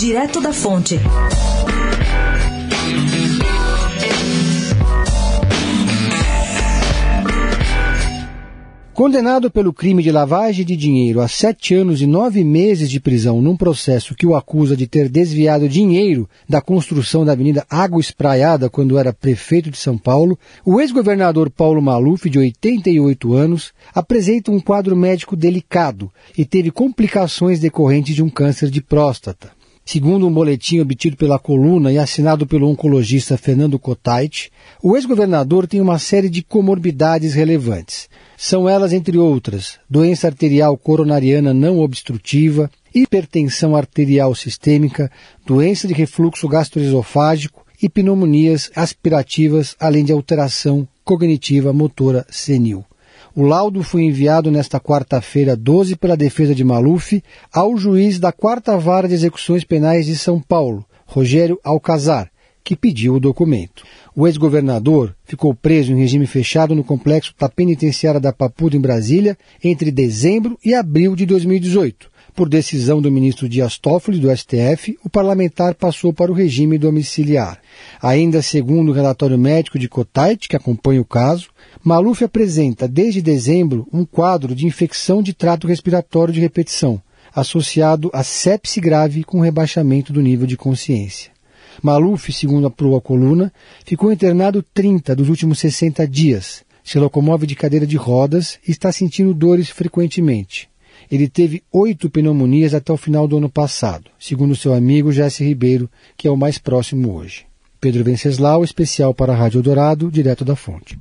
Direto da Fonte. Condenado pelo crime de lavagem de dinheiro a sete anos e nove meses de prisão num processo que o acusa de ter desviado dinheiro da construção da Avenida Água Espraiada quando era prefeito de São Paulo, o ex-governador Paulo Maluf, de 88 anos, apresenta um quadro médico delicado e teve complicações decorrentes de um câncer de próstata. Segundo um boletim obtido pela coluna e assinado pelo oncologista Fernando Cotait, o ex-governador tem uma série de comorbidades relevantes. São elas, entre outras, doença arterial coronariana não obstrutiva, hipertensão arterial sistêmica, doença de refluxo gastroesofágico e pneumonias aspirativas, além de alteração cognitiva motora senil. O laudo foi enviado nesta quarta-feira 12 pela defesa de Maluf ao juiz da Quarta Vara de Execuções Penais de São Paulo, Rogério Alcazar, que pediu o documento. O ex-governador ficou preso em regime fechado no complexo da penitenciária da Papuda, em Brasília, entre dezembro e abril de 2018. Por decisão do ministro Dias Toffoli, do STF, o parlamentar passou para o regime domiciliar. Ainda segundo o relatório médico de Cotait, que acompanha o caso, Maluf apresenta desde dezembro um quadro de infecção de trato respiratório de repetição, associado a sepse grave com rebaixamento do nível de consciência. Maluf, segundo a coluna, ficou internado 30 dos últimos 60 dias. Se locomove de cadeira de rodas e está sentindo dores frequentemente. Ele teve oito pneumonias até o final do ano passado, segundo seu amigo Jesse Ribeiro, que é o mais próximo hoje. Pedro Venceslau, especial para a Rádio Dourado, direto da fonte.